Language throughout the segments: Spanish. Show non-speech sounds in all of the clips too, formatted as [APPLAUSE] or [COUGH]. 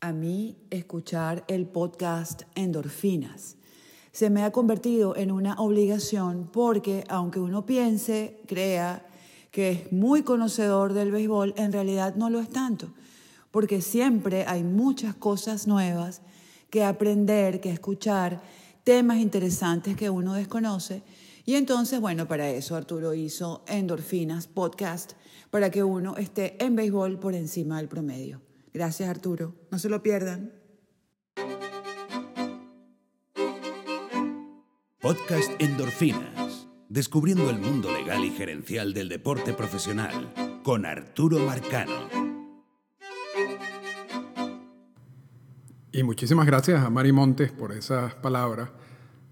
A mí escuchar el podcast Endorfinas se me ha convertido en una obligación porque aunque uno piense, crea que es muy conocedor del béisbol, en realidad no lo es tanto, porque siempre hay muchas cosas nuevas que aprender, que escuchar, temas interesantes que uno desconoce. Y entonces, bueno, para eso Arturo hizo Endorfinas Podcast, para que uno esté en béisbol por encima del promedio. Gracias Arturo, no se lo pierdan. Podcast Endorfinas, descubriendo el mundo legal y gerencial del deporte profesional, con Arturo Marcano. Y muchísimas gracias a Mari Montes por esas palabras.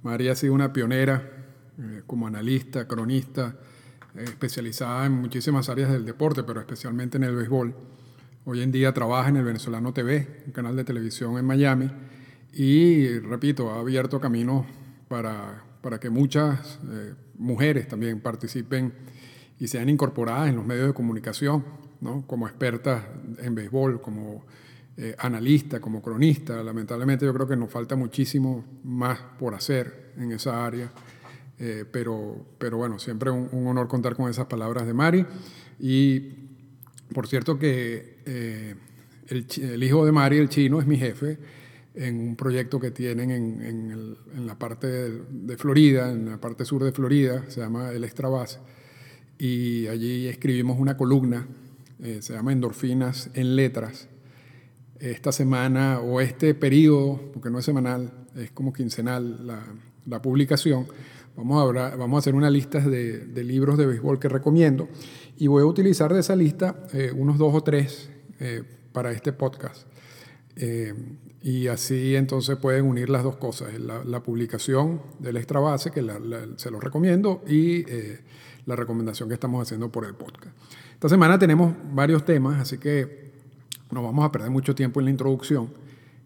Mari ha sido una pionera eh, como analista, cronista, eh, especializada en muchísimas áreas del deporte, pero especialmente en el béisbol. Hoy en día trabaja en el Venezolano TV, un canal de televisión en Miami, y repito, ha abierto caminos para, para que muchas eh, mujeres también participen y sean incorporadas en los medios de comunicación, ¿no? como expertas en béisbol, como eh, analista, como cronista. Lamentablemente yo creo que nos falta muchísimo más por hacer en esa área. Eh, pero, pero bueno, siempre un, un honor contar con esas palabras de Mari. Y por cierto que eh, el, hijo de Mari, el chino, es mi jefe en un proyecto que tienen en, la parte de, Florida, en la parte sur de Florida, se llama el Extra Base, y allí escribimos una columna, eh, se llama Endorfinas en Letras. Esta semana o este periodo, porque no es semanal, es como quincenal la, publicación, vamos a, vamos a hacer una lista de, de libros de béisbol que recomiendo y voy a utilizar de esa lista eh, unos dos o tres eh, para este podcast. Eh, y así entonces pueden unir las dos cosas, la, publicación del extra base, que se lo recomiendo, y la recomendación que estamos haciendo por el podcast. Esta semana tenemos varios temas, así que no vamos a perder mucho tiempo en la introducción.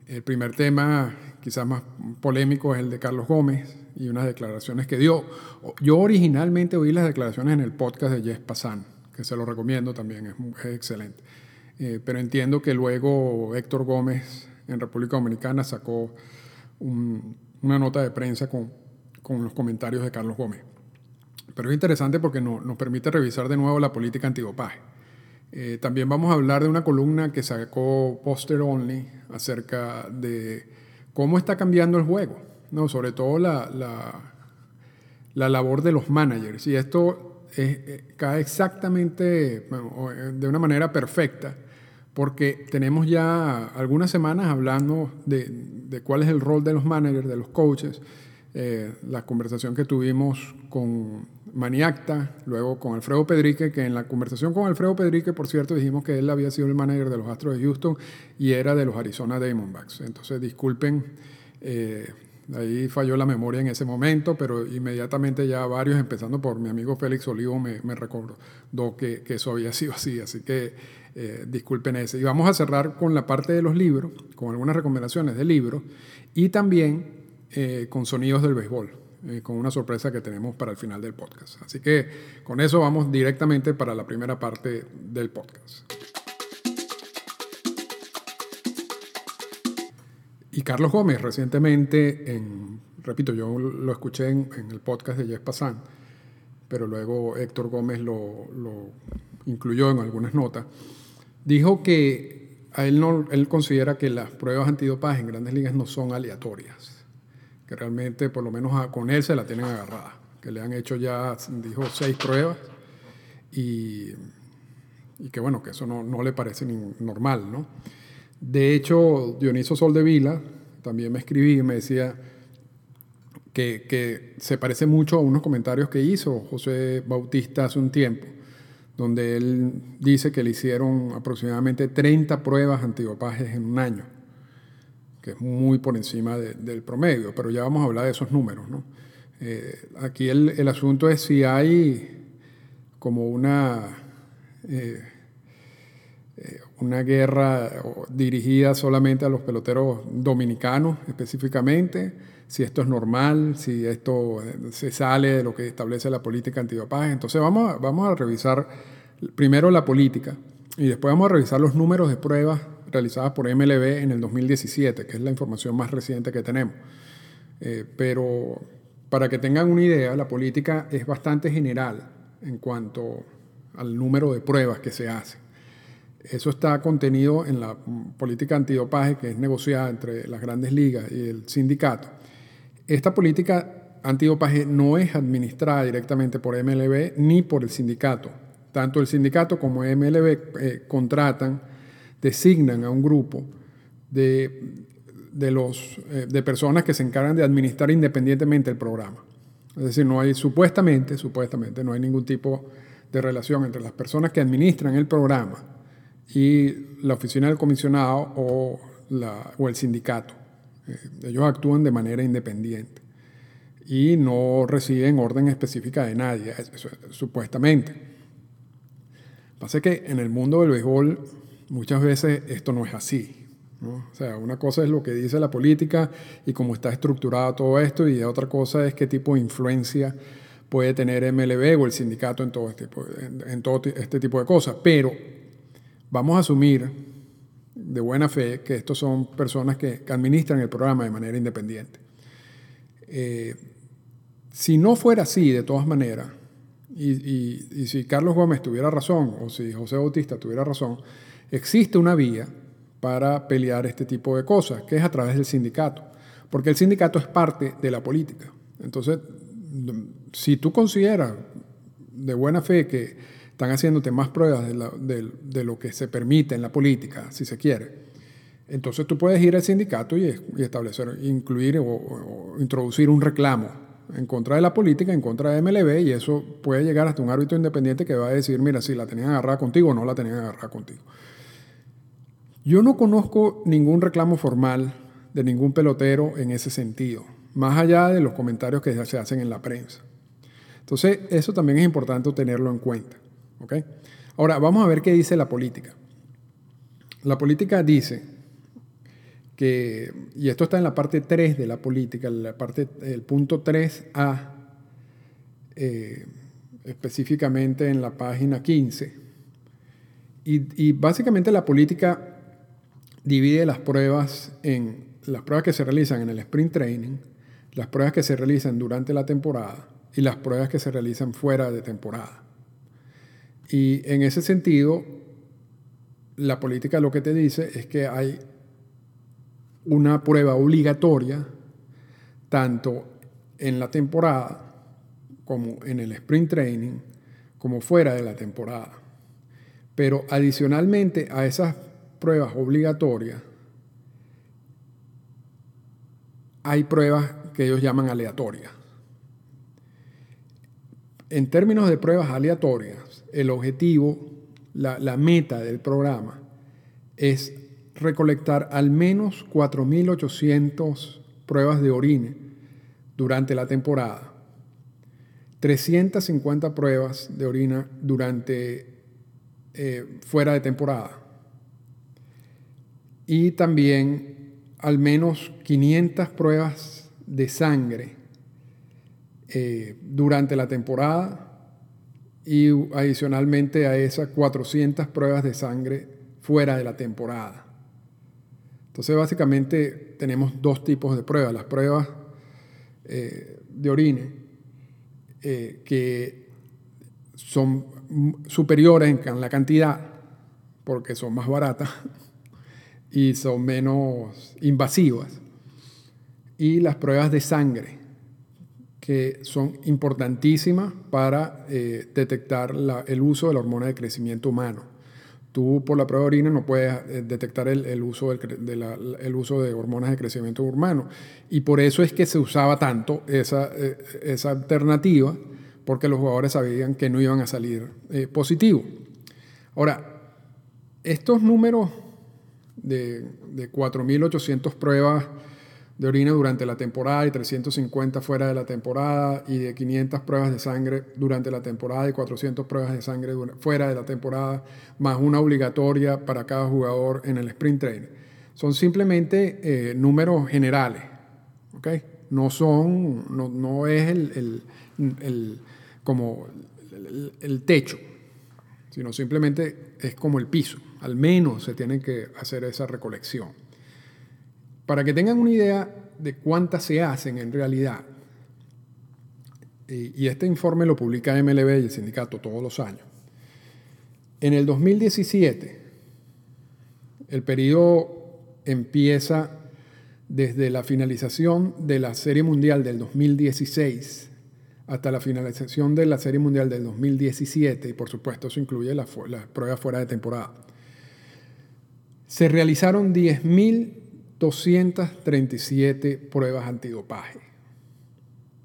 El primer tema, quizás más polémico, es el de Carlos Gómez y unas declaraciones que dio. Yo originalmente oí las declaraciones en el podcast de Jess Passan que se lo recomiendo también, es, excelente. Eh, pero entiendo que luego Héctor Gómez en República Dominicana sacó una nota de prensa con, con, los comentarios de Carlos Gómez. Pero es interesante porque nos permite revisar de nuevo la política antidopaje. Eh, también vamos a hablar de una columna que sacó Poster Only acerca de cómo está cambiando el juego, ¿no? sobre todo la, la, la labor de los managers. Y esto eh, cae exactamente eh, de una manera perfecta, porque tenemos ya algunas semanas hablando de, cuál es el rol de los managers, de los coaches, eh, la conversación que tuvimos con Maniacta, luego con Alfredo Pedrique, que en la conversación con Alfredo Pedrique, por cierto, dijimos que él había sido el manager de los Astros de Houston y era de los Arizona Diamondbacks. Entonces, disculpen. Ahí falló la memoria en ese momento, pero inmediatamente ya varios, empezando por mi amigo Félix Olivo, me, me recordó que, que, eso había sido así. Así que eh, disculpen ese. Y vamos a cerrar con la parte de los libros, con algunas recomendaciones de libros y también eh, con sonidos del béisbol, eh, con una sorpresa que tenemos para el final del podcast. Así que con eso vamos directamente para la primera parte del podcast. Y Carlos Gómez recientemente, en, repito, yo lo escuché en, el podcast de Jeff Passan, pero luego Héctor Gómez lo, incluyó en algunas notas, dijo que a él, no, él considera que las pruebas antidopaje en grandes ligas no son aleatorias, que realmente por lo menos con él se la tienen agarrada, que le han hecho ya, dijo, seis pruebas y, y que bueno, que eso no, no le parece ni normal, ¿no? De hecho, Dioniso Soldevila también me escribí y me decía que, se parece mucho a unos comentarios que hizo José Bautista hace un tiempo, donde él dice que le hicieron aproximadamente 30 pruebas antidopajes en un año, que es muy por encima del promedio, pero ya vamos a hablar de esos números. Eh, aquí el, asunto es si hay como una... Eh, eh, una guerra dirigida solamente a los peloteros dominicanos específicamente, si esto es normal, si esto eh, se sale de lo que establece la política antidopaje. Entonces vamos a, vamos a revisar primero la política y después vamos a revisar los números de pruebas realizadas por MLB en el 2017, que es la información más reciente que tenemos. Eh, pero para que tengan una idea, la política es bastante general en cuanto al número de pruebas que se hacen. Eso está contenido en la política antidopaje que es negociada entre las grandes ligas y el sindicato. Esta política antidopaje no es administrada directamente por MLB ni por el sindicato. Tanto el sindicato como MLB eh, contratan, designan a un grupo de, eh, de personas que se encargan de administrar independientemente el programa. Es decir, no hay supuestamente, supuestamente, no hay ningún tipo de relación entre las personas que administran el programa y la oficina del comisionado o el sindicato. Eh, ellos actúan de manera independiente y no reciben orden específica de nadie, supuestamente. Pasa que en el mundo del béisbol muchas veces esto no es así. O sea, una cosa es lo que dice la política y cómo está estructurado todo esto, y otra cosa es qué tipo de influencia puede tener MLB o el sindicato en todo este en todo este tipo de cosas. Pero Vamos a asumir de buena fe que estos son personas que, administran el programa de manera independiente. Eh, si no fuera así, de todas maneras, y, si Carlos Gómez tuviera razón o si José Bautista tuviera razón, existe una vía para pelear este tipo de cosas, que es a través del sindicato, porque el sindicato es parte de la política. Entonces, si tú consideras de buena fe que están haciéndote más pruebas de, lo que se permite en la política, si se quiere. Entonces tú puedes ir al sindicato y, establecer, incluir o, introducir un reclamo en contra de la política, en contra de MLB, y eso puede llegar hasta un árbitro independiente que va a decir, mira, si la tenían agarrada contigo o no la tenían agarrada contigo. Yo no conozco ningún reclamo formal de ningún pelotero en ese sentido, más allá de los comentarios que se hacen en la prensa. Entonces, eso también es importante tenerlo en cuenta. Ahora, vamos a ver qué dice la política. La política dice que, y esto está en la parte 3 de la política, la parte, el punto 3A, eh, específicamente en la página 15, y, y básicamente la política divide las pruebas en las pruebas que se realizan en el sprint training, las pruebas que se realizan durante la temporada y las pruebas que se realizan fuera de temporada. Y en ese sentido, la política lo que te dice es que hay una prueba obligatoria, tanto en la temporada como en el sprint training, como fuera de la temporada. Pero adicionalmente a esas pruebas obligatorias, hay pruebas que ellos llaman aleatorias. En términos de pruebas aleatorias, el objetivo, la, meta del programa es recolectar al menos 4.800 pruebas de orina durante la temporada, 350 pruebas de orina durante fuera de temporada. Y también al menos 500 pruebas de sangre eh, durante la temporada y adicionalmente a esas 400 pruebas de sangre fuera de la temporada. Entonces básicamente tenemos dos tipos de pruebas, las pruebas eh, de orina eh, que son superiores en la cantidad porque son más baratas [LAUGHS] y son menos invasivas. Y las pruebas de sangre son importantísimas para eh, detectar el uso de la hormona de crecimiento humano. Tú por la prueba de orina no puedes eh, detectar el, uso de el uso de hormonas de crecimiento humano. Y por eso es que se usaba tanto esa, eh, esa alternativa, porque los jugadores sabían que no iban a salir positivos. Ahora, estos números de, de 4.800 pruebas de orina durante la temporada y 350 fuera de la temporada y de 500 pruebas de sangre durante la temporada y 400 pruebas de sangre fuera de la temporada, más una obligatoria para cada jugador en el sprint training. Son simplemente eh, números generales, ¿ok? No son, no, es el, el, como el, techo, sino simplemente es como el piso. Al menos se tiene que hacer esa recolección. Para que tengan una idea de cuántas se hacen en realidad, y este informe lo publica MLB y el sindicato todos los años, en el 2017, el periodo empieza desde la finalización de la Serie Mundial del 2016 hasta la finalización de la Serie Mundial del 2017, y por supuesto eso incluye las la pruebas fuera de temporada. Se realizaron 10.237 pruebas antidopaje.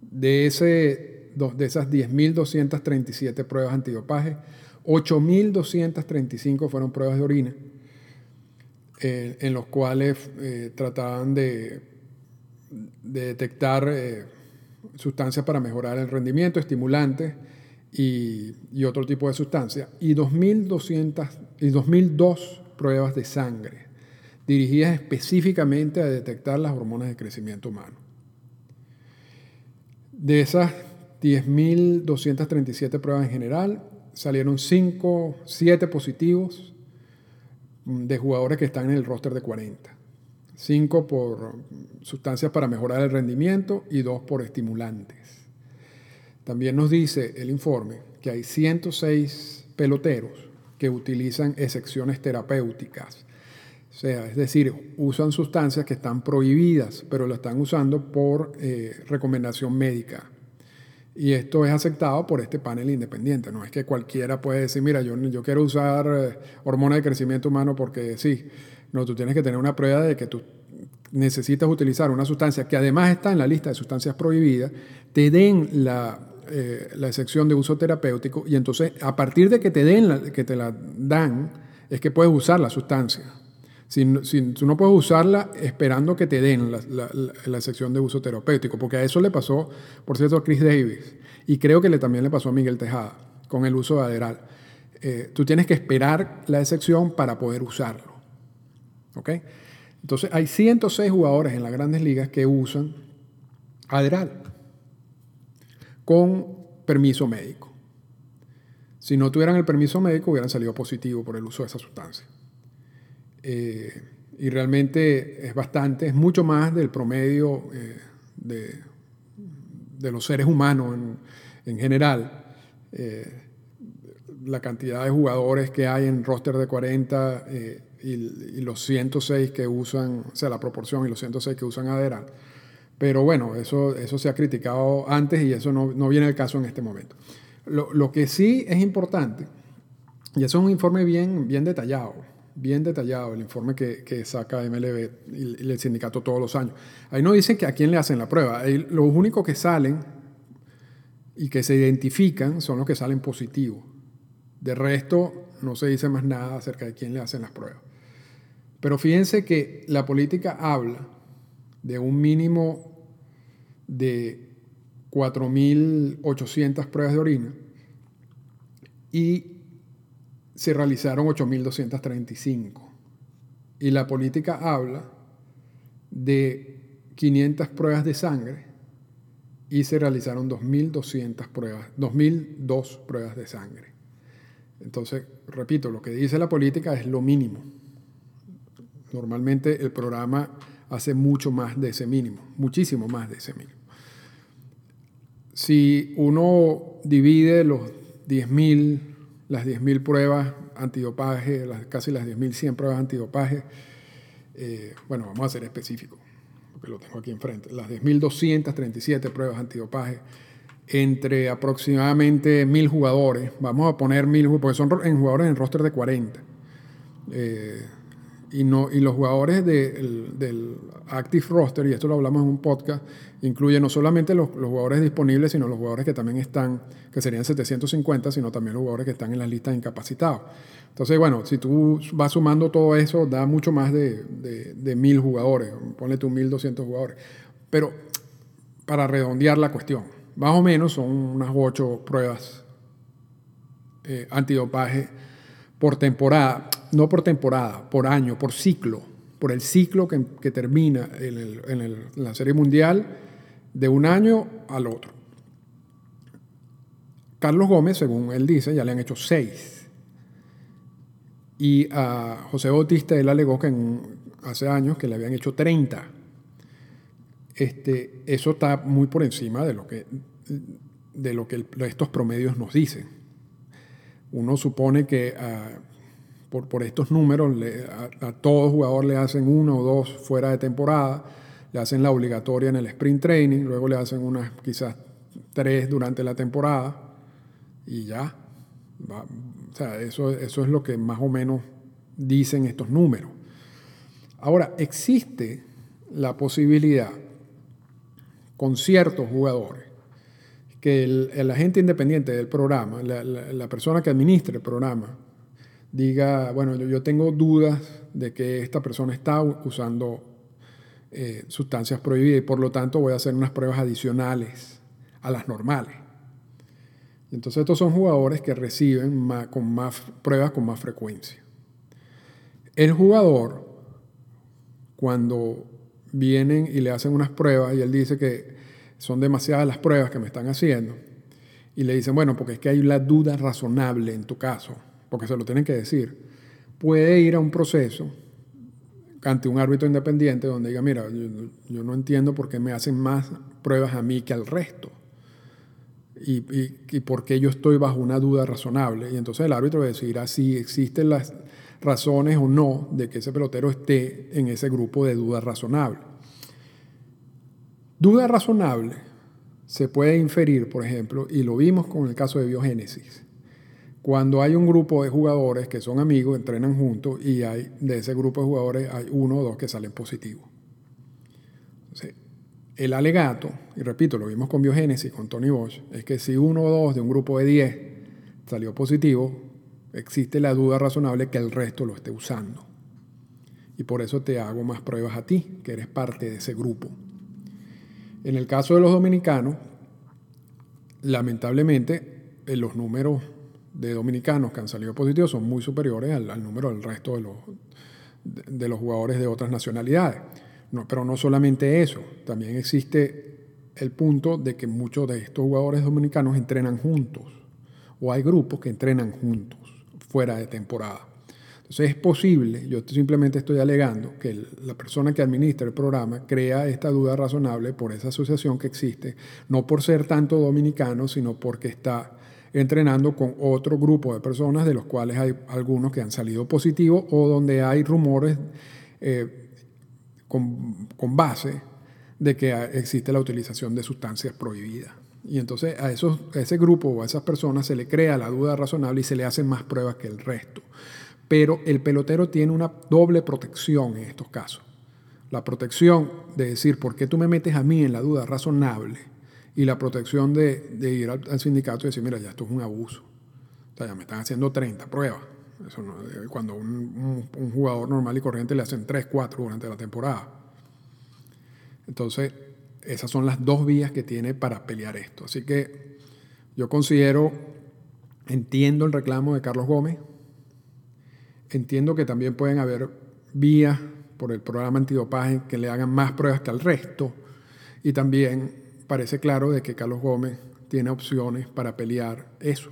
De, ese, de esas 10.237 pruebas antidopaje, 8.235 fueron pruebas de orina, eh, en los cuales eh, trataban de, detectar eh, sustancias para mejorar el rendimiento, estimulantes y, y otro tipo de sustancias, y 2.200 y 2.002 pruebas de sangre, dirigidas específicamente a detectar las hormonas de crecimiento humano. De esas 10.237 pruebas en general, salieron 5, 7 positivos de jugadores que están en el roster de 40. 5 por sustancias para mejorar el rendimiento y 2 por estimulantes. También nos dice el informe que hay 106 peloteros que utilizan excepciones terapéuticas. O sea, es decir, usan sustancias que están prohibidas, pero lo están usando por eh, recomendación médica. Y esto es aceptado por este panel independiente. No es que cualquiera puede decir, mira, yo, yo quiero usar eh, hormona de crecimiento humano porque sí. No, tú tienes que tener una prueba de que tú necesitas utilizar una sustancia que además está en la lista de sustancias prohibidas, te den la, eh, la excepción de uso terapéutico y entonces a partir de que te, den la, que te la dan, es que puedes usar la sustancia. Si, tú no puedes usarla esperando que te den la, la, la, sección de uso terapéutico, porque a eso le pasó, por cierto, a Chris Davis, y creo que le, también le pasó a Miguel Tejada con el uso de Aderal. Eh, tú tienes que esperar la excepción para poder usarlo. ¿Ok? Entonces, hay 106 jugadores en las grandes ligas que usan Aderal con permiso médico. Si no tuvieran el permiso médico, hubieran salido positivo por el uso de esa sustancia. Eh, y realmente es bastante, es mucho más del promedio eh, de, de, los seres humanos en, general. Eh, la cantidad de jugadores que hay en roster de 40 y, y, los 106 que usan, o sea, la proporción y los 106 que usan Adderall. Pero bueno, eso, eso se ha criticado antes y eso no, no viene al caso en este momento. Lo, lo, que sí es importante, y eso es un informe bien, bien detallado, bien detallado el informe que, que saca MLB y, el sindicato todos los años. Ahí no dice que a quién le hacen la prueba. Ahí, los únicos que salen y que se identifican son los que salen positivos. De resto, no se dice más nada acerca de quién le hacen las pruebas. Pero fíjense que la política habla de un mínimo de 4.800 pruebas de orina y se realizaron 8.235. Y la política habla de 500 pruebas de sangre y se realizaron 2.200 pruebas, 2.002 pruebas de sangre. Entonces, repito, lo que dice la política es lo mínimo. Normalmente el programa hace mucho más de ese mínimo, muchísimo más de ese mínimo. Si uno divide los 10.000 las 10.000 pruebas antidopaje, las, casi las 10.100 pruebas antidopaje. Eh, bueno, vamos a ser específicos, porque lo tengo aquí enfrente. Las 10.237 pruebas antidopaje entre aproximadamente 1.000 jugadores. Vamos a poner 1.000, porque son en jugadores en roster de 40. Eh, y, no, y los jugadores del Active Roster, y esto lo hablamos en un podcast, incluye no solamente los, jugadores disponibles, sino los jugadores que también están, que serían 750, sino también los jugadores que están en las listas incapacitados. Entonces, bueno, si tú vas sumando todo eso, da mucho más de, de, mil jugadores, ponle tú 1200 jugadores. Pero para redondear la cuestión, más o menos son unas ocho pruebas eh, antidopaje por temporada, no por temporada, por año, por ciclo, por el ciclo que, termina en, en la Serie Mundial de un año al otro. Carlos Gómez, según él dice, ya le han hecho seis. Y a José Bautista él alegó que hace años que le habían hecho 30. Este, eso está muy por encima de lo que, de lo que estos promedios nos dicen. Uno supone que ah, por, estos números a, a, todo jugador le hacen uno o dos fuera de temporada, le hacen la obligatoria en el sprint training, luego le hacen unas quizás tres durante la temporada y ya. o sea, eso, eso es lo que más o menos dicen estos números. Ahora, existe la posibilidad con ciertos jugadores que el, agente independiente del programa, la, persona que administra el programa, diga, bueno, yo, tengo dudas de que esta persona está usando eh, sustancias prohibidas y por lo tanto voy a hacer unas pruebas adicionales a las normales. Entonces estos son jugadores que reciben con más pruebas con más frecuencia. El jugador, cuando vienen y le hacen unas pruebas y él dice que son demasiadas las pruebas que me están haciendo, y le dicen, bueno, porque es que hay la duda razonable en tu caso, porque se lo tienen que decir, puede ir a un proceso ante un árbitro independiente donde diga, mira, yo, no entiendo por qué me hacen más pruebas a mí que al resto y, y, por qué yo estoy bajo una duda razonable. Y entonces el árbitro decidirá si existen las razones o no de que ese pelotero esté en ese grupo de duda razonable. Duda razonable se puede inferir, por ejemplo, y lo vimos con el caso de biogénesis, cuando hay un grupo de jugadores que son amigos, entrenan juntos y hay de ese grupo de jugadores hay uno o dos que salen positivos. El alegato, y repito, lo vimos con Biogénesis, con Tony Bosch, es que si uno o dos de un grupo de 10 salió positivo, existe la duda razonable que el resto lo esté usando. Y por eso te hago más pruebas a ti, que eres parte de ese grupo. En el caso de los dominicanos, lamentablemente eh, los números de dominicanos que han salido positivos son muy superiores al, número del resto de los, de los jugadores de otras nacionalidades pero no solamente eso, también existe el punto de que muchos de estos jugadores dominicanos entrenan juntos o hay grupos que entrenan juntos fuera de temporada. Entonces es posible, yo simplemente estoy alegando que la persona que administra el programa crea esta duda razonable por esa asociación que existe, no por ser tanto dominicano, sino porque está entrenando con otro grupo de personas de los cuales hay algunos que han salido positivos o donde hay rumores eh, con, base de que existe la utilización de sustancias prohibidas. Y entonces a, esos, a ese grupo o a esas personas se le crea la duda razonable y se le hacen más pruebas que el resto. Pero el pelotero tiene una doble protección en estos casos. La protección de decir, ¿por qué tú me metes a mí en la duda razonable? Y la protección de, ir al, sindicato y decir, mira, ya esto es un abuso. O sea, ya me están haciendo 30 pruebas. Eh, cuando un, un, jugador normal y corriente le hacen 3, 4 durante la temporada. Entonces, esas son las dos vías que tiene para pelear esto. Así que yo considero, entiendo el reclamo de Carlos Gómez, entiendo que también pueden haber vías por el programa antidopaje que le hagan más pruebas que al resto, y también parece claro de que Carlos Gómez tiene opciones para pelear eso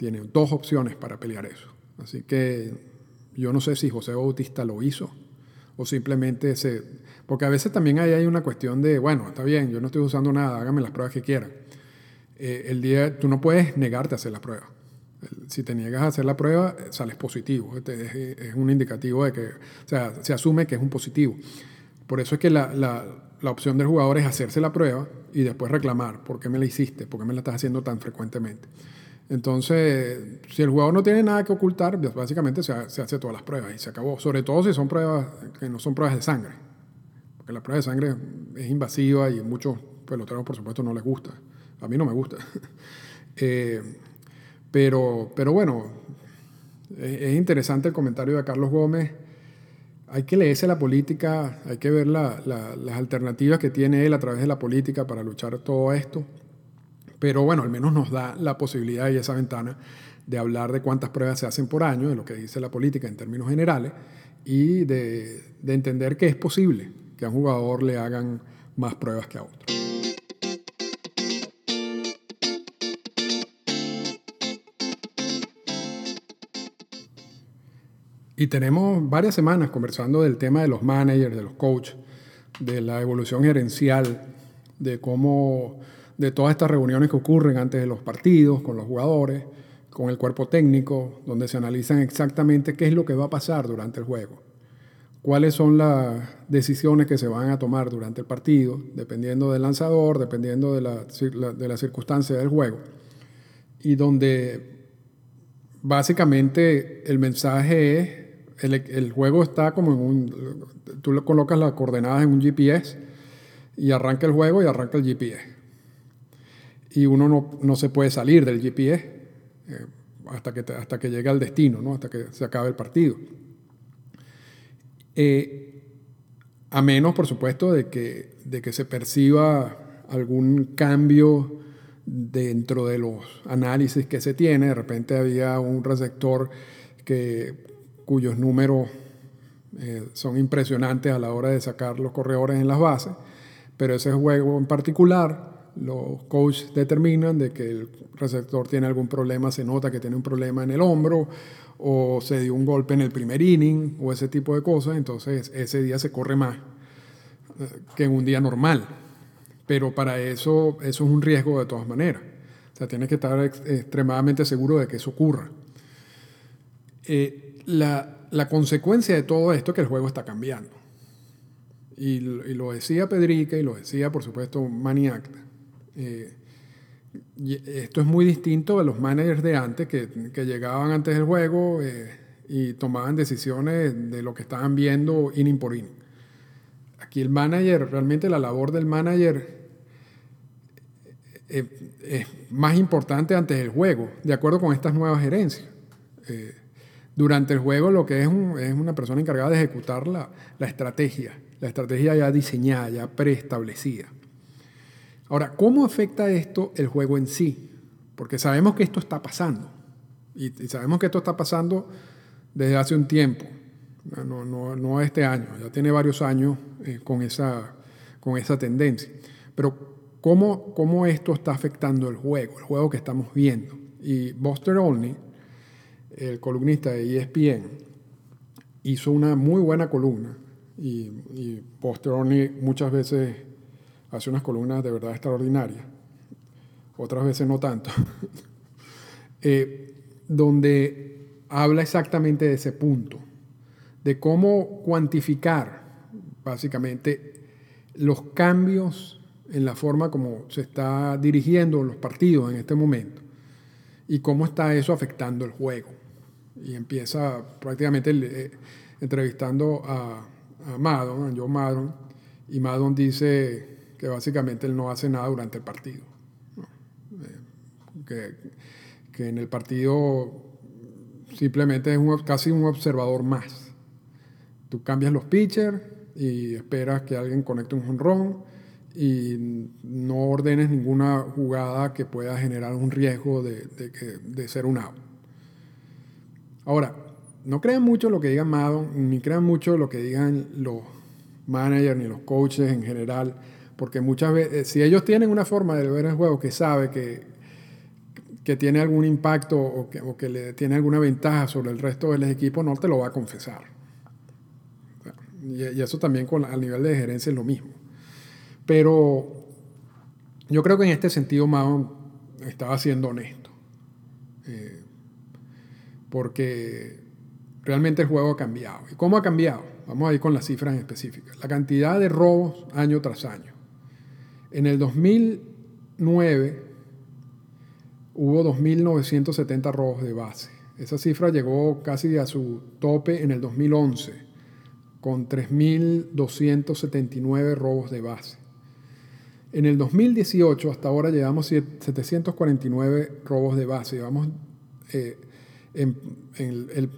tiene dos opciones para pelear eso. Así que yo no sé si José Bautista lo hizo o simplemente se... Porque a veces también hay, hay una cuestión de, bueno, está bien, yo no estoy usando nada, hágame las pruebas que quieran. Eh, el día, tú no puedes negarte a hacer la prueba. Si te niegas a hacer la prueba, sales positivo. Este es, un indicativo de que, o sea, se asume que es un positivo. Por eso es que la, la, la opción del jugador es hacerse la prueba y después reclamar, ¿por qué me la hiciste? ¿Por qué me la estás haciendo tan frecuentemente? Entonces, si el jugador no tiene nada que ocultar, pues, básicamente se, hace todas las pruebas y se acabó. Sobre todo si son pruebas que no son pruebas de sangre. Porque la prueba de sangre es invasiva y muchos peloteros, por supuesto, no les gusta. A mí no me gusta. [LAUGHS] Eh, pero, pero bueno, es, interesante el comentario de Carlos Gómez. Hay que leerse la política, hay que ver las alternativas que tiene él a través de la política para luchar todo esto. Pero bueno, al menos nos da la posibilidad y esa ventana de hablar de cuántas pruebas se hacen por año, de lo que dice la política en términos generales, y de, entender que es posible que a un jugador le hagan más pruebas que a otro. Y tenemos varias semanas conversando del tema de los managers, de los coaches, de la evolución gerencial, de cómo, de todas estas reuniones que ocurren antes de los partidos, con los jugadores, con el cuerpo técnico, donde se analizan exactamente qué es lo que va a pasar durante el juego, cuáles son las decisiones que se van a tomar durante el partido, dependiendo del lanzador, dependiendo de la, de la circunstancia del juego, y donde básicamente el mensaje es, el, el, juego está como en un, tú le colocas las coordenadas en un GPS y arranca el juego y arranca el GPS. Y uno no, no se puede salir del GPS eh, hasta, que, hasta que llegue al destino, ¿no? hasta que se acabe el partido. Eh, a menos, por supuesto, de que, de que se perciba algún cambio dentro de los análisis que se tiene. De repente había un receptor que, cuyos números eh, son impresionantes a la hora de sacar los corredores en las bases, pero ese juego en particular los coaches determinan de que el receptor tiene algún problema, se nota que tiene un problema en el hombro o se dio un golpe en el primer inning o ese tipo de cosas, entonces ese día se corre más eh, que en un día normal. Pero para eso, eso es un riesgo de todas maneras. O sea, tienes que estar extremadamente seguro de que eso ocurra. Eh, la, la, consecuencia de todo esto es que el juego está cambiando. Y, y lo decía Pedrique y lo decía, por supuesto, Maniacta eh, esto es muy distinto a los managers de antes que, que llegaban antes del juego eh, y tomaban decisiones de lo que estaban viendo inning por inning. Aquí el manager, realmente la labor del manager eh, es más importante antes del juego, de acuerdo con estas nuevas gerencias. Durante el juego lo que es, una persona encargada de ejecutar la, estrategia, la estrategia ya diseñada, ya preestablecida. Ahora, ¿cómo afecta esto el juego en sí? Porque sabemos que esto está pasando. Y, sabemos que esto está pasando desde hace un tiempo. No, no, este año, ya tiene varios años eh, con, esa, con esa tendencia. Pero ¿cómo, ¿cómo esto está afectando el juego, el juego que estamos viendo? Y Buster Olney, el columnista de ESPN, hizo una muy buena columna. Y, y muchas veces hace unas columnas de verdad extraordinarias, otras veces no tanto, [LAUGHS] eh, donde habla exactamente de ese punto, de cómo cuantificar básicamente los cambios en la forma como se está dirigiendo los partidos en este momento y cómo está eso afectando el juego. Y empieza prácticamente eh, entrevistando a, a Madon, a Joe Madon, y Madon dice que básicamente él no hace nada durante el partido. Eh, que, en el partido simplemente es casi un observador más. Tú cambias los pitchers y esperas que alguien conecte un jonrón y no ordenes ninguna jugada que pueda generar un riesgo de, de, ser un out. Ahora, no crean mucho lo que digan Madon, ni crean mucho lo que digan los managers ni los coaches en general porque muchas veces, eh, si ellos tienen una forma de ver el juego que sabe que, que tiene algún impacto o que, le tiene alguna ventaja sobre el resto del equipo, no te lo va a confesar. Y, eso también con, al nivel de gerencia es lo mismo. Pero yo creo que en este sentido Mao estaba siendo honesto. Porque realmente el juego ha cambiado. ¿Y cómo ha cambiado? Vamos a ir con las cifras específicas. La cantidad de robos año tras año. En el 2009 hubo 2.970 robos de base. Esa cifra llegó casi a su tope en el 2011, con 3.279 robos de base. En el 2018 hasta ahora llevamos 749 robos de base. Llevamos eh, en, el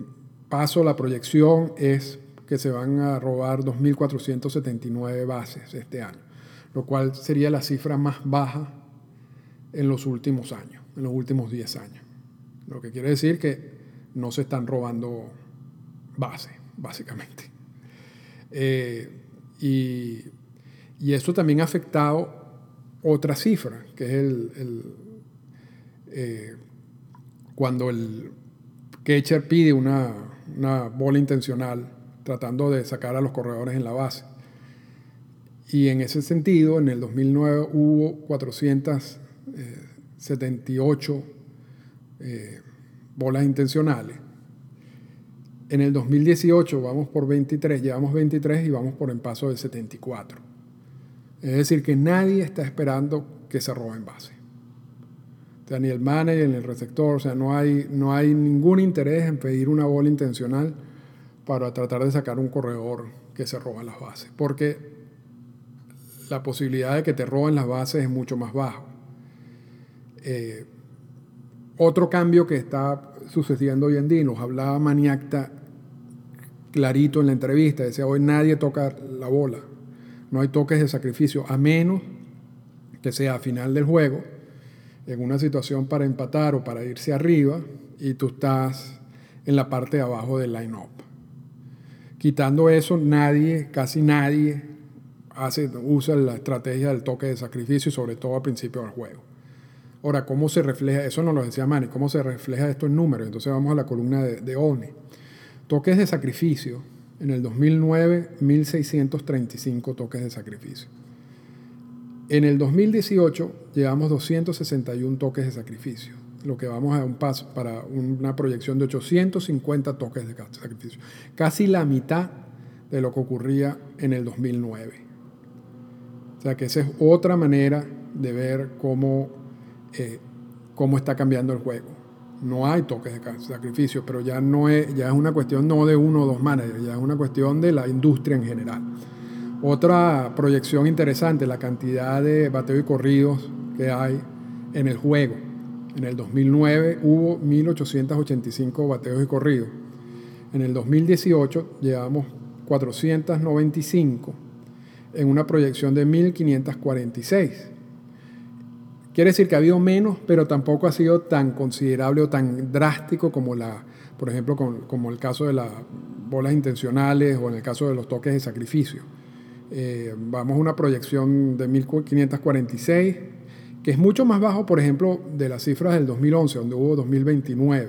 paso, la proyección es que se van a robar 2.479 bases este año lo cual sería la cifra más baja en los últimos años, en los últimos 10 años. Lo que quiere decir que no se están robando bases, básicamente. Eh, y, y, eso también ha afectado otra cifra, que es el, eh, cuando el catcher pide una, una bola intencional tratando de sacar a los corredores en la base. Y en ese sentido, en el 2009 hubo 478 eh, bolas intencionales. En el 2018 vamos por 23, llevamos 23 y vamos por en paso de 74. Es decir, que nadie está esperando que se roben base. Sea, ni el manager ni el receptor, o sea, no hay, no hay ningún interés en pedir una bola intencional para tratar de sacar un corredor que se roba las bases, porque la posibilidad de que te roben las bases es mucho más bajo. Eh, otro cambio que está sucediendo hoy en día, nos hablaba Maniacta clarito en la entrevista, decía, hoy nadie toca la bola, no hay toques de sacrificio, a menos que sea a final del juego, en una situación para empatar o para irse arriba, y tú estás en la parte de abajo del line-up. Quitando eso, nadie, casi nadie, hace, usa la estrategia del toque de sacrificio sobre todo al principio del juego. Ahora, ¿cómo se refleja? Eso nos lo decía Manny, ¿cómo se refleja esto en números? Entonces vamos a la columna de, de OVNI. Toques de sacrificio. En el 2009, 1.635 toques de sacrificio. En el 2018 llevamos 261 toques de sacrificio, lo que vamos a un paso para una proyección de 850 toques de sacrificio. Casi la mitad de lo que ocurría en el 2009. O sea que esa es otra manera de ver cómo, eh, cómo está cambiando el juego. No hay toques de sacrificio, pero ya, no es, ya es una cuestión no de uno o dos managers, ya es una cuestión de la industria en general. Otra proyección interesante, la cantidad de bateo y corridos que hay en el juego. En el 2009 hubo 1.885 bateos y corridos. En el 2018 llevamos 495 en una proyección de 1.546. Quiere decir que ha habido menos, pero tampoco ha sido tan considerable o tan drástico como, la, por ejemplo, como el caso de las bolas intencionales o en el caso de los toques de sacrificio. Eh, vamos a una proyección de 1.546, que es mucho más bajo, por ejemplo, de las cifras del 2011, donde hubo 2029,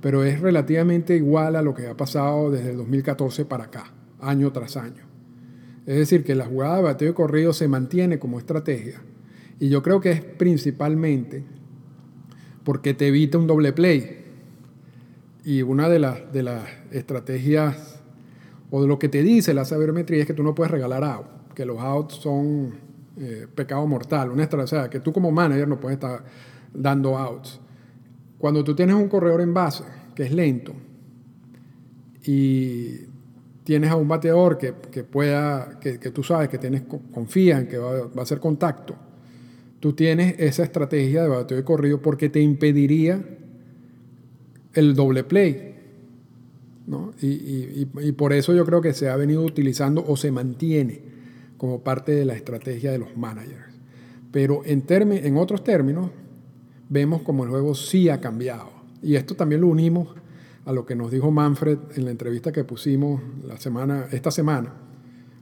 pero es relativamente igual a lo que ha pasado desde el 2014 para acá, año tras año. Es decir, que la jugada de bateo y corrido se mantiene como estrategia. Y yo creo que es principalmente porque te evita un doble play. Y una de las, de las estrategias o de lo que te dice la sabermetría es que tú no puedes regalar out, que los outs son eh, pecado mortal, una estrategia, que tú como manager no puedes estar dando outs. Cuando tú tienes un corredor en base que es lento y tienes a un bateador que, pueda, que, tú sabes que tienes, confía en que va, a hacer contacto, tú tienes esa estrategia de bateo de corrido porque te impediría el doble play. ¿No? Y, por eso yo creo que se ha venido utilizando o se mantiene como parte de la estrategia de los managers. Pero en, en otros términos, vemos como el juego sí ha cambiado. Y esto también lo unimos a lo que nos dijo Manfred en la entrevista que pusimos la semana, esta semana,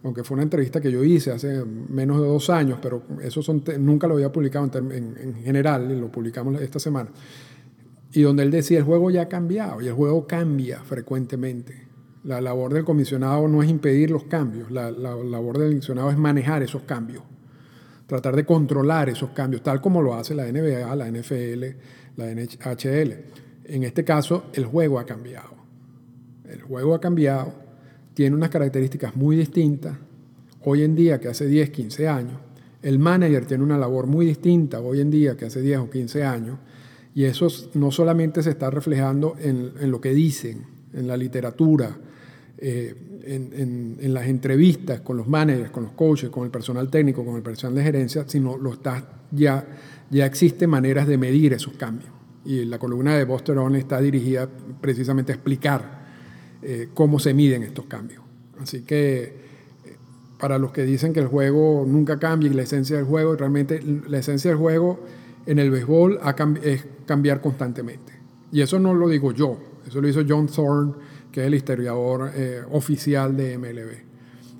aunque fue una entrevista que yo hice hace menos de dos años, pero eso son nunca lo había publicado en, en, general, y lo publicamos esta semana, y donde él decía, el juego ya ha cambiado, y el juego cambia frecuentemente. La labor del comisionado no es impedir los cambios, la, la labor del comisionado es manejar esos cambios, tratar de controlar esos cambios, tal como lo hace la NBA, la NFL, la NHL. En este caso, el juego ha cambiado. El juego ha cambiado, tiene unas características muy distintas. Hoy en día, que hace 10, 15 años, el manager tiene una labor muy distinta hoy en día que hace 10 o 15 años, y eso no solamente se está reflejando en, lo que dicen, en la literatura, eh, en, las entrevistas con los managers, con los coaches, con el personal técnico, con el personal de gerencia, sino lo está ya, ya existen maneras de medir esos cambios y la columna de Buster Only está dirigida precisamente a explicar eh, cómo se miden estos cambios. Así que eh, para los que dicen que el juego nunca cambia y la esencia del juego, realmente la esencia del juego en el béisbol es cambiar constantemente. Y eso no lo digo yo, eso lo hizo John Thorne, que es el historiador eh, oficial de MLB.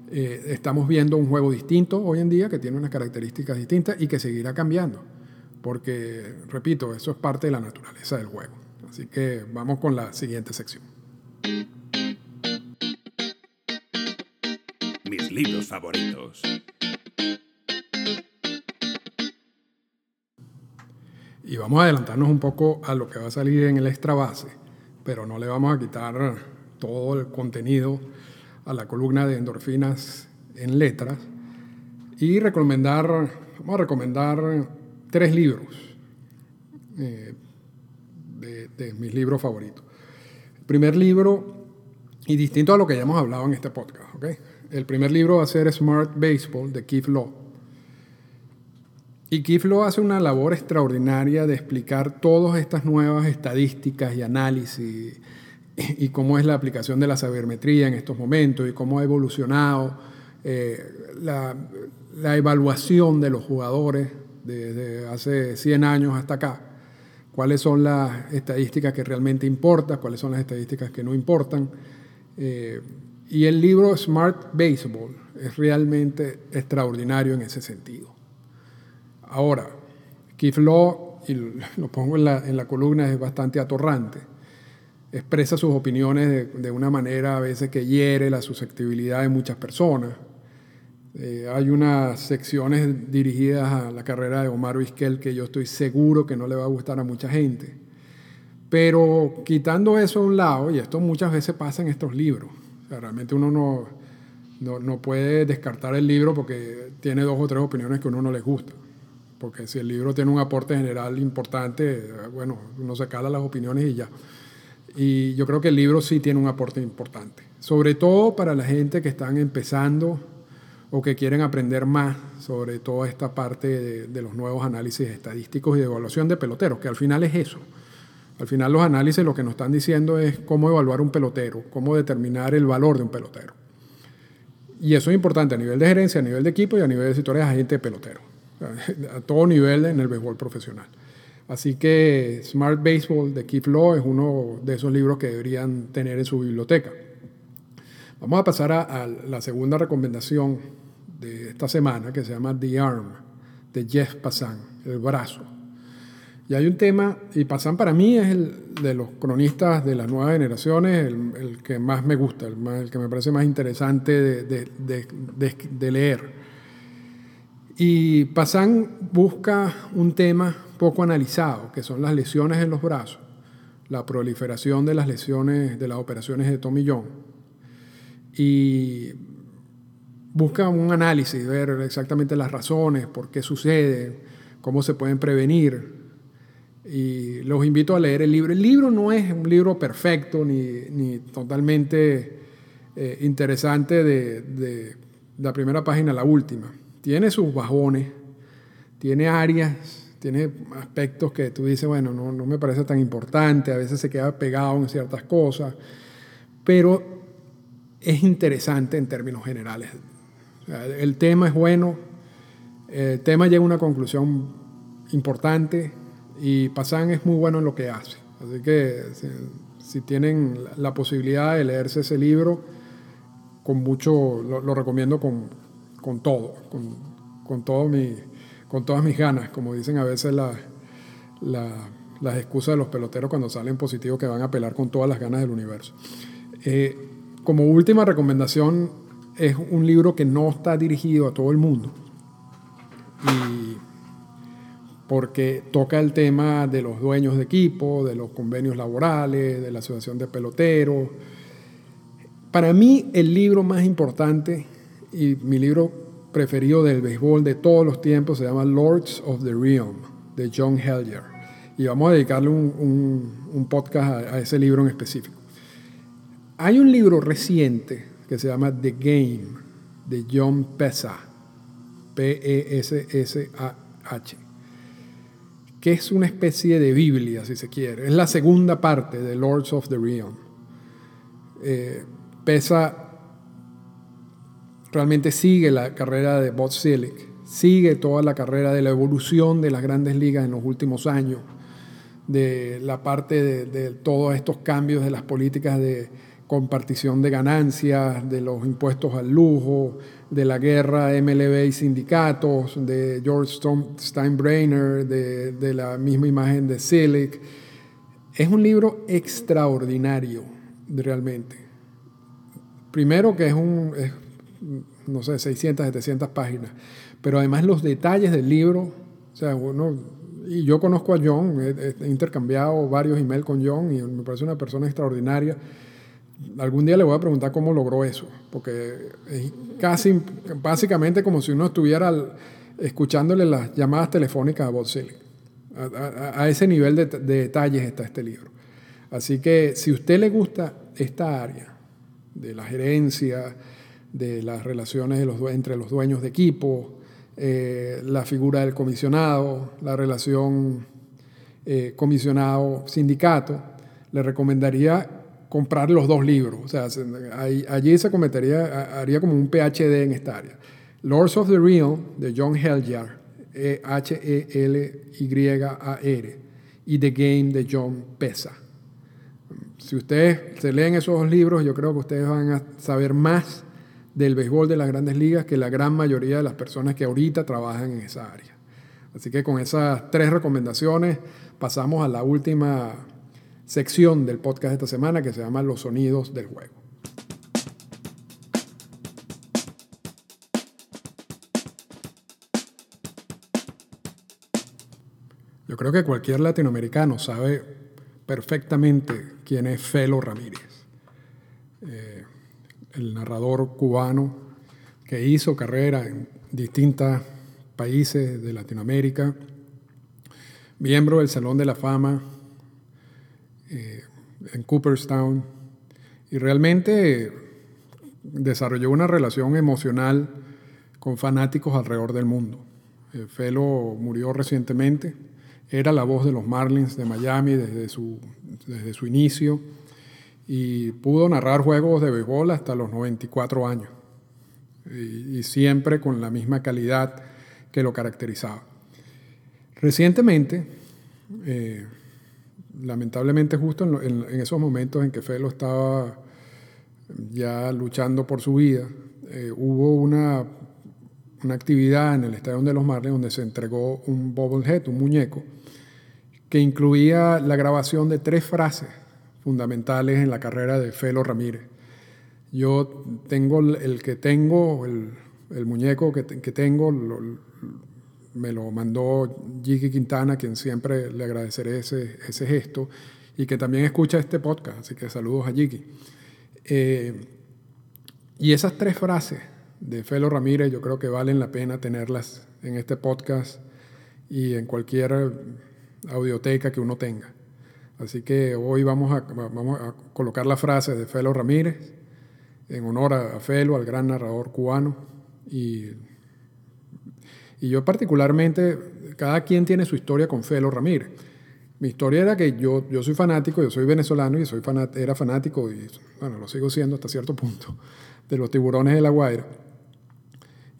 estamos viendo un juego distinto hoy en día que tiene unas características distintas y que seguirá cambiando porque, repito, eso es parte de la naturaleza del juego. Así que vamos con la siguiente sección. Mis libros favoritos. Y vamos a adelantarnos un poco a lo que va a salir en el extra base, pero no le vamos a quitar todo el contenido a la columna de endorfinas en letras y recomendar, vamos a recomendar tres libros eh, de, mis libros favoritos. El primer libro, y distinto a lo que ya hemos hablado en este podcast, ¿okay? el primer libro va a ser Smart Baseball de Keith Law y Kiflo hace una labor extraordinaria de explicar todas estas nuevas estadísticas y análisis y, cómo es la aplicación de la sabermetría en estos momentos y cómo ha evolucionado eh, la, evaluación de los jugadores desde hace 100 años hasta acá. Cuáles son las estadísticas que realmente importan, cuáles son las estadísticas que no importan. Eh, y el libro Smart Baseball es realmente extraordinario en ese sentido. Ahora, Keith Law, y lo [LAUGHS] pongo en la, columna, es bastante atorrante. Expresa sus opiniones de, una manera a veces que hiere la susceptibilidad de muchas personas. Eh, hay unas secciones dirigidas a la carrera de Omar Vizquel que yo estoy seguro que no le va a gustar a mucha gente. Pero quitando eso a un lado, y esto muchas veces pasa en estos libros, realmente uno no, no, no, puede descartar el libro porque tiene dos o tres opiniones que a uno no les gusta porque si el libro tiene un aporte general importante, bueno, uno se cala las opiniones y ya. Y yo creo que el libro sí tiene un aporte importante, sobre todo para la gente que están empezando o que quieren aprender más sobre toda esta parte de, los nuevos análisis estadísticos y de evaluación de peloteros, que al final es eso. Al final los análisis lo que nos están diciendo es cómo evaluar un pelotero, cómo determinar el valor de un pelotero. Y eso es importante a nivel de gerencia, a nivel de equipo y a nivel de sectores de agente de pelotero a todo nivel en el béisbol profesional. Así que Smart Baseball de Keith Law es uno de esos libros que deberían tener en su biblioteca. Vamos a pasar a, la segunda recomendación de esta semana que se llama The Arm de Jeff Passan, el brazo. Y hay un tema, y Passan para mí es el de los cronistas de las nuevas generaciones, el, que más me gusta, el, que me parece más interesante de, de leer y Passan busca un tema poco analizado, que son las lesiones en los brazos, la proliferación de las lesiones de las operaciones de tomillón. Y busca un análisis, ver exactamente las razones, por qué sucede, cómo se pueden prevenir. Y los invito a leer el libro. El libro no es un libro perfecto ni, totalmente eh, interesante de, de la primera página a la última tiene sus bajones, tiene áreas, tiene aspectos que tú dices, bueno, no, no me parece tan importante, a veces se queda pegado en ciertas cosas, pero es interesante en términos generales. el tema es bueno, el tema llega a una conclusión importante y Pasan es muy bueno en lo que hace. Así que si, tienen la posibilidad de leerse ese libro, con mucho, lo recomiendo con, con todo, con, con, mi, con todas mis ganas, como dicen a veces las excusas de los peloteros cuando salen positivos que van a pelar con todas las ganas del universo. Eh, como última recomendación, es un libro que no está dirigido a todo el mundo. Y porque toca el tema de los dueños de equipo, de los convenios laborales, de la asociación de peloteros. Para mí el libro más importante y mi libro preferido del béisbol de todos los tiempos se llama Lords of the Realm, de John Hellier. Y vamos a dedicarle un, podcast a, ese libro en específico. Hay un libro reciente que se llama The Game, de John Pesa, P-E-S-S-A-H, que es una especie de Biblia, si se quiere. Es la segunda parte de Lords of the Realm. Eh, Pesa realmente sigue la carrera de Bob Silic, sigue toda la carrera de la evolución de las grandes ligas en los últimos años, de la parte de, todos estos cambios de las políticas de compartición de ganancias, de los impuestos al lujo, de la guerra MLB y sindicatos, de George Steinbrenner, de, de la misma imagen de Silic. Es un libro extraordinario, realmente. Primero que es un, es, no sé, 600, 700 páginas, pero además los detalles del libro, o sea, uno, y yo conozco a John, he, he intercambiado varios emails con John y me parece una persona extraordinaria. Algún día le voy a preguntar cómo logró eso, porque es casi, básicamente como si uno estuviera escuchándole las llamadas telefónicas a Bob a, ese nivel de, de detalles está este libro. Así que si a usted le gusta esta área de la gerencia, de las relaciones entre los dueños de equipo, eh, la figura del comisionado, la relación eh, comisionado-sindicato, le recomendaría comprar los dos libros. O sea, allí se cometería, haría como un PhD en esta área. Lords of the Real, de John Heljar, e H-E-L-Y-A-R, y The Game, de John Pesa. Si ustedes se leen esos libros, yo creo que ustedes van a saber más del béisbol de las grandes ligas que la gran mayoría de las personas que ahorita trabajan en esa área. Así que con esas tres recomendaciones pasamos a la última sección del podcast de esta semana que se llama Los sonidos del juego. Yo creo que cualquier latinoamericano sabe perfectamente quién es Felo Ramírez, eh, el narrador cubano que hizo carrera en distintos países de Latinoamérica, miembro del Salón de la Fama eh, en Cooperstown, y realmente desarrolló una relación emocional con fanáticos alrededor del mundo. Eh, Felo murió recientemente era la voz de los Marlins de Miami desde su, desde su inicio y pudo narrar juegos de béisbol hasta los 94 años y, siempre con la misma calidad que lo caracterizaba. Recientemente, eh, lamentablemente justo en, esos momentos en que Felo estaba ya luchando por su vida, eh, hubo una, una actividad en el Estadio de los Marlins donde se entregó un bobblehead, un muñeco, que incluía la grabación de tres frases fundamentales en la carrera de Felo Ramírez. Yo tengo el que tengo, el, muñeco que, que tengo, me lo mandó Jiki Quintana, quien siempre le agradeceré ese, ese, gesto, y que también escucha este podcast, así que saludos a Jiki. Eh, y esas tres frases de Felo Ramírez yo creo que valen la pena tenerlas en este podcast y en cualquier audioteca que uno tenga. Así que hoy vamos a, colocar la frase de Felo Ramírez en honor a, Felo, al gran narrador cubano. Y, yo particularmente, cada quien tiene su historia con Felo Ramírez. Mi historia era que yo, soy fanático, yo soy venezolano y soy era fanático, y bueno, lo sigo siendo hasta cierto punto, de los tiburones de la Guaira.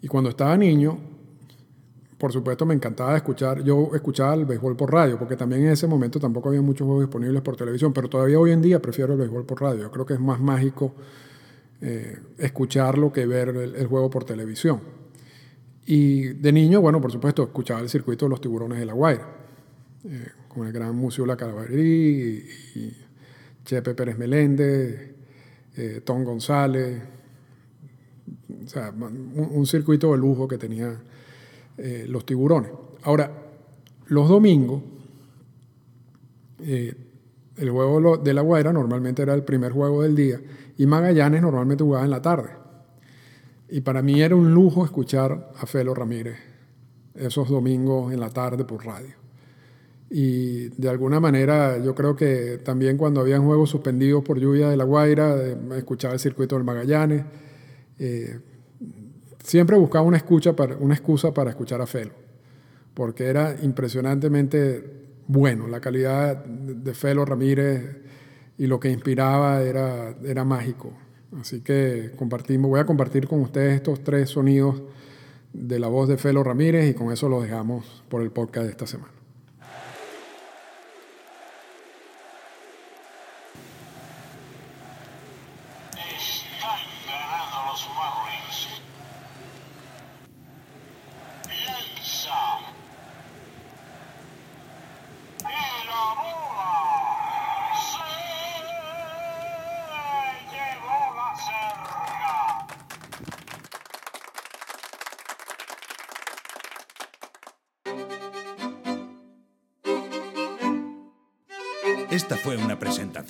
Y cuando estaba niño, por supuesto me encantaba escuchar, yo escuchaba el béisbol por radio, porque también en ese momento tampoco había muchos juegos disponibles por televisión, pero todavía hoy en día prefiero el béisbol por radio. Yo creo que es más mágico eh, escucharlo que ver el, juego por televisión. Y de niño, bueno, por supuesto, escuchaba el circuito de los tiburones de la Guaira, eh, con el gran Musiula Calabarí y, y Chepe Pérez Meléndez, eh, Tom González, o sea, un circuito de lujo que tenía eh, los tiburones. Ahora, los domingos, eh, el juego de La Guaira normalmente era el primer juego del día y Magallanes normalmente jugaba en la tarde. Y para mí era un lujo escuchar a Felo Ramírez esos domingos en la tarde por radio. Y de alguna manera yo creo que también cuando habían juegos suspendidos por lluvia de La Guaira, eh, escuchaba el circuito del Magallanes. Siempre buscaba una, para, una excusa para escuchar a Felo, porque era impresionantemente bueno. La calidad de Felo Ramírez y lo que inspiraba era, era mágico. Así que compartimos, voy a compartir con ustedes estos tres sonidos de la voz de Felo Ramírez y con eso lo dejamos por el podcast de esta semana.